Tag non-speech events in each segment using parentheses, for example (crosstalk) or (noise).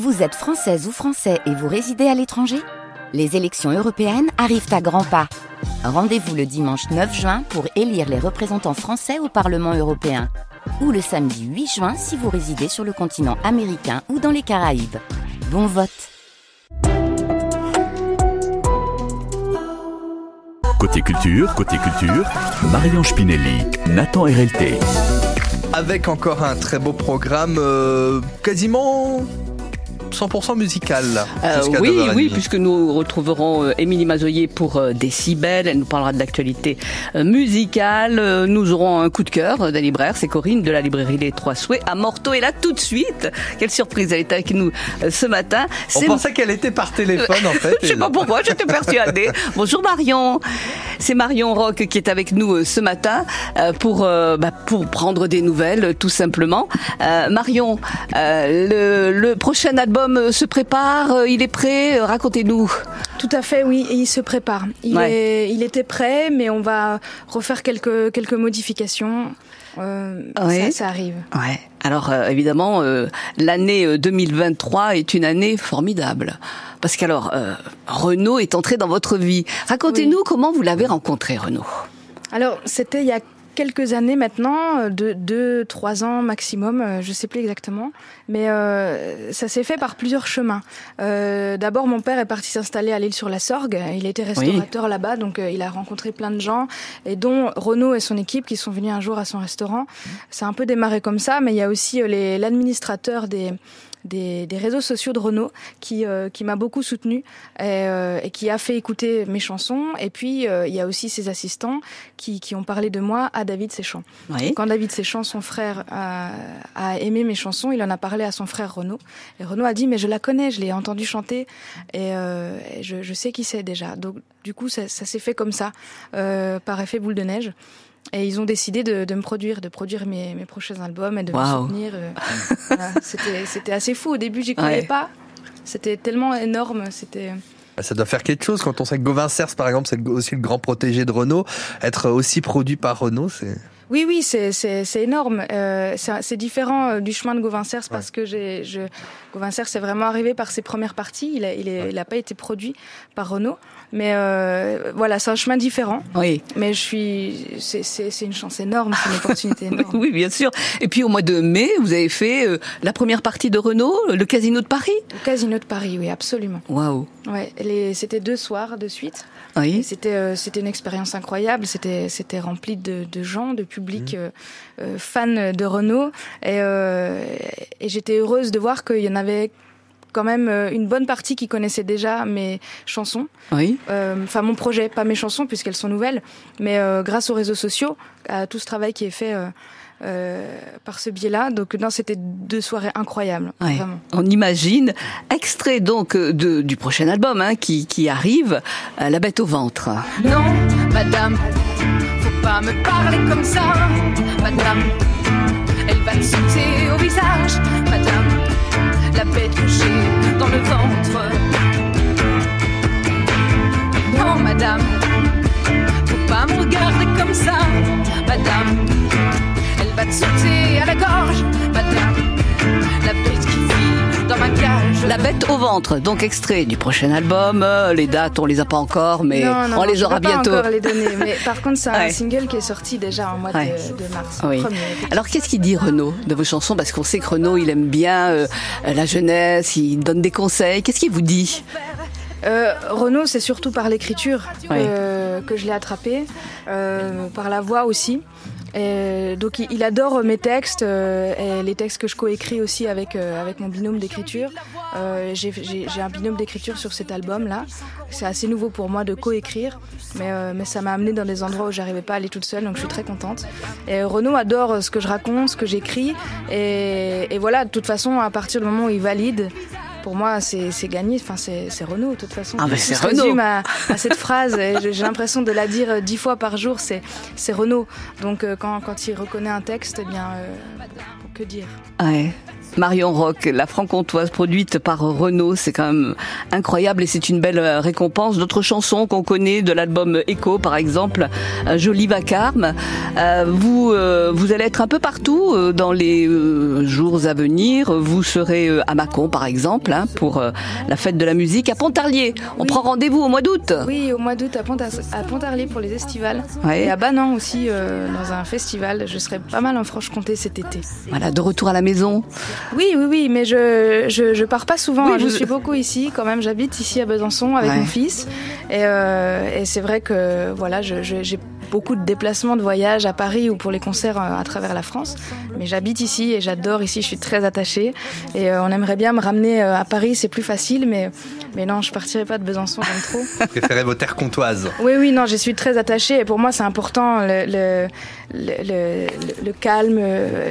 Vous êtes française ou français et vous résidez à l'étranger? Les élections européennes arrivent à grands pas. Rendez-vous le dimanche 9 juin pour élire les représentants français au Parlement européen. Ou le samedi 8 juin si vous résidez sur le continent américain ou dans les Caraïbes. Bon vote Côté culture, côté culture, Marion Spinelli, Nathan RLT. Avec encore un très beau programme, euh, quasiment 100% musical. Euh, oui, oui, puisque nous retrouverons euh, Émilie Mazoyer pour euh, Décibel. Elle nous parlera de l'actualité musicale. Nous aurons un coup de cœur d'un libraire, c'est Corinne de la librairie Les Trois Souhaits à Morteau. Et là, tout de suite, quelle surprise, elle est avec nous ce matin. On pensait qu'elle était par téléphone, en fait. (laughs) Je sais pas pourquoi, j'étais persuadée. (laughs) Bonjour Marion. C'est Marion Rock qui est avec nous ce matin pour, bah, pour prendre des nouvelles, tout simplement. Marion, le, le prochain album euh, se prépare, euh, il est prêt, euh, racontez-nous. Tout à fait, oui, il se prépare. Il, est, il était prêt, mais on va refaire quelques, quelques modifications. ça, arrive. Ouais. Alors évidemment, l'année 2023 est une année formidable. Parce qu'alors, Renaud est entré dans votre vie. Racontez-nous comment vous l'avez rencontré, Renaud. Alors, c'était il y a quelques années maintenant, euh, deux, deux, trois ans maximum, euh, je sais plus exactement, mais euh, ça s'est fait par plusieurs chemins. Euh, D'abord, mon père est parti s'installer à l'île sur la Sorgue. Il était restaurateur là-bas, donc euh, il a rencontré plein de gens, et dont Renaud et son équipe qui sont venus un jour à son restaurant. C'est un peu démarré comme ça, mais il y a aussi l'administrateur des des, des, réseaux sociaux de Renault qui, euh, qui m'a beaucoup soutenu et, euh, et, qui a fait écouter mes chansons. Et puis, euh, il y a aussi ses assistants qui, qui, ont parlé de moi à David Séchant. Oui. Quand David Séchant, son frère, a, a, aimé mes chansons, il en a parlé à son frère Renaud. Et Renaud a dit, mais je la connais, je l'ai entendu chanter et, et je, je, sais qui c'est déjà. Donc, du coup, ça, ça s'est fait comme ça, par effet boule de neige. Et ils ont décidé de, de me produire, de produire mes, mes, prochains albums et de wow. me soutenir. Euh, voilà. (laughs) C'était assez fou. Au début, j'y croyais ouais. pas. C'était tellement énorme. C'était. Bah, ça doit faire quelque chose quand on sait que Gauvin Cers, par exemple, c'est aussi le grand protégé de Renault. Être aussi produit par Renault, c'est. Oui, oui, c'est énorme. Euh, c'est différent du chemin de Gauvin Cers parce ouais. que je, Gauvin Cers est vraiment arrivé par ses premières parties. Il n'a il, pas été produit par Renault. Mais euh, voilà, c'est un chemin différent. Oui. Mais je suis, c'est une chance énorme, c'est une opportunité (laughs) énorme. oui, bien sûr. Et puis au mois de mai, vous avez fait euh, la première partie de Renault, le Casino de Paris. Le Casino de Paris, oui, absolument. Waouh. Ouais, c'était deux soirs de suite. Oui. C'était euh, une expérience incroyable. C'était c'était rempli de, de gens, de public mmh. fans de Renault. Et, et j'étais heureuse de voir qu'il y en avait quand même une bonne partie qui connaissait déjà mes chansons. Oui. Enfin, euh, mon projet, pas mes chansons puisqu'elles sont nouvelles, mais euh, grâce aux réseaux sociaux, à tout ce travail qui est fait. Euh, par ce biais-là. Donc non, c'était deux soirées incroyables. Ouais. Vraiment. On imagine. Extrait donc de, du prochain album hein, qui, qui, arrive, La bête au ventre. Non, madame, pas me parler comme ça, madame. Elle va te sauter au visage, madame la bête que dans le ventre. Au ventre, donc extrait du prochain album. Les dates, on les a pas encore, mais non, non, on les aura bientôt. Pas encore les donner, mais par contre, c'est un (laughs) ouais. single qui est sorti déjà en mois ouais. de, de, mars. Oui. Premier, Alors, qu'est-ce qu'il dit Renaud de vos chansons? Parce qu'on sait que Renaud, il aime bien euh, la jeunesse, il donne des conseils. Qu'est-ce qu'il vous dit? Euh, Renaud, c'est surtout par l'écriture ouais. euh, que je l'ai attrapé, euh, par la voix aussi. Donc il adore mes textes euh, les textes que je coécris aussi avec euh, avec mon binôme d'écriture. Euh, J'ai un binôme d'écriture sur cet album là. C'est assez nouveau pour moi de coécrire, mais euh, mais ça m'a amené dans des endroits où j'arrivais pas à aller toute seule, donc je suis très contente. Et Renaud adore ce que je raconte, ce que j'écris, et voilà. De toute façon, à partir du moment où il valide, pour moi, c'est gagné. Enfin, c'est Renault, de toute façon. Ah, ben c'est Renault. À, à cette phrase, j'ai l'impression de la dire dix fois par jour, c'est Renault. Donc, euh, quand, quand il reconnaît un texte, eh bien, euh, que dire? Ouais. Marion Rock, la franc-comtoise produite par Renault, c'est quand même incroyable et c'est une belle euh, récompense. D'autres chansons qu'on connaît de l'album Echo, par exemple, euh, Joli Vacarme. Euh, vous, vous allez être un peu partout dans les jours à venir. Vous serez à Mâcon, par exemple, hein, pour la fête de la musique à Pontarlier. On prend rendez-vous au mois d'août. Oui, au mois d'août à, Pontarlier pour les estivales et à Banan aussi dans un festival. Je serai pas mal en Franche-Comté cet été. Voilà, de retour à la maison. Oui, oui, oui, mais je, je, je pars pas souvent. Je suis beaucoup ici, quand même. J'habite ici à Besançon avec mon fils. Et, euh, et c'est vrai que voilà, j'ai beaucoup de déplacements, de voyages à Paris ou pour les concerts euh, à travers la France. Mais j'habite ici et j'adore ici, je suis très attachée. Et euh, on aimerait bien me ramener à Paris, c'est plus facile, mais, mais non, je partirai pas de Besançon, j'aime trop. (laughs) Vous préférez vos terres comtoises Oui, oui, non, je suis très attachée et pour moi c'est important le, le, le, le calme,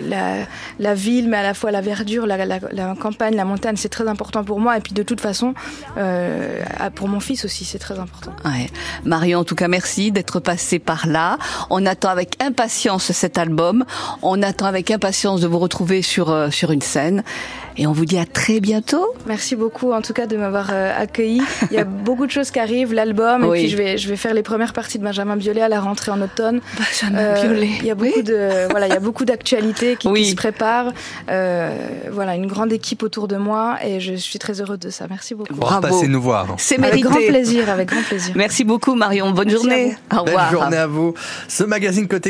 la, la, ville, mais à la fois la verdure, la, la, la campagne, la montagne, c'est très important pour moi. Et puis de toute façon, euh, pour mon fils aussi, c'est très important. Ouais. Marie, en tout cas, merci d'être passée par là. On attend avec impatience cet album. On attend avec impatience de vous retrouver sur, euh, sur une scène. Et on vous dit à très bientôt. Merci beaucoup en tout cas de m'avoir euh, accueilli. Il y a (laughs) beaucoup de choses qui arrivent, l'album, et puis je vais, je vais faire les premières parties de Benjamin Biolay à la rentrée en automne. Benjamin euh, Biolay. Il y a beaucoup de voilà, il y a beaucoup d'actualités qui, se préparent. Euh, voilà, une grande équipe autour de moi et je suis très heureuse de ça. Merci beaucoup. Bravo. Passez nous voir. C'est mérité. Avec grand plaisir, avec grand plaisir. Merci beaucoup Marion. Bonne journée. Au revoir. Bonne journée à vous. Ce magazine côté